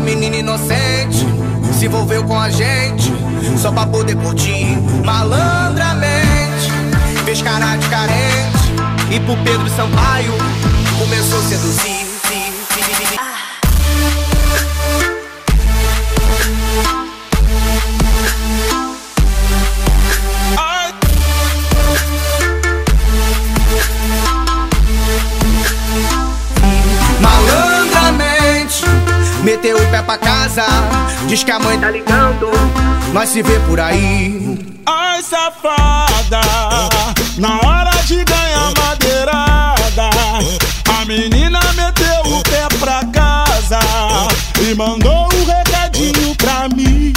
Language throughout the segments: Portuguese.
menina inocente se envolveu com a gente só pra poder curtir malandramente. Fez cara de carente e pro Pedro Sampaio começou a seduzir. Pra casa, diz que a mãe tá ligando, nós se vê por aí. Ai, safada, na hora de ganhar madeirada, a menina meteu o pé pra casa e mandou um recadinho pra mim.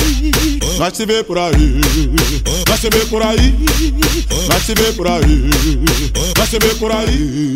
Nós se vê por aí, nós se vê por aí, nós se vê por aí, nós se vê por aí.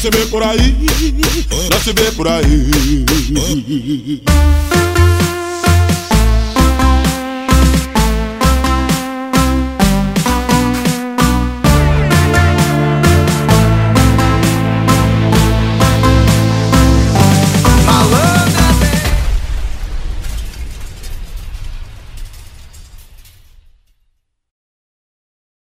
se vê por aí, nós se vê por aí.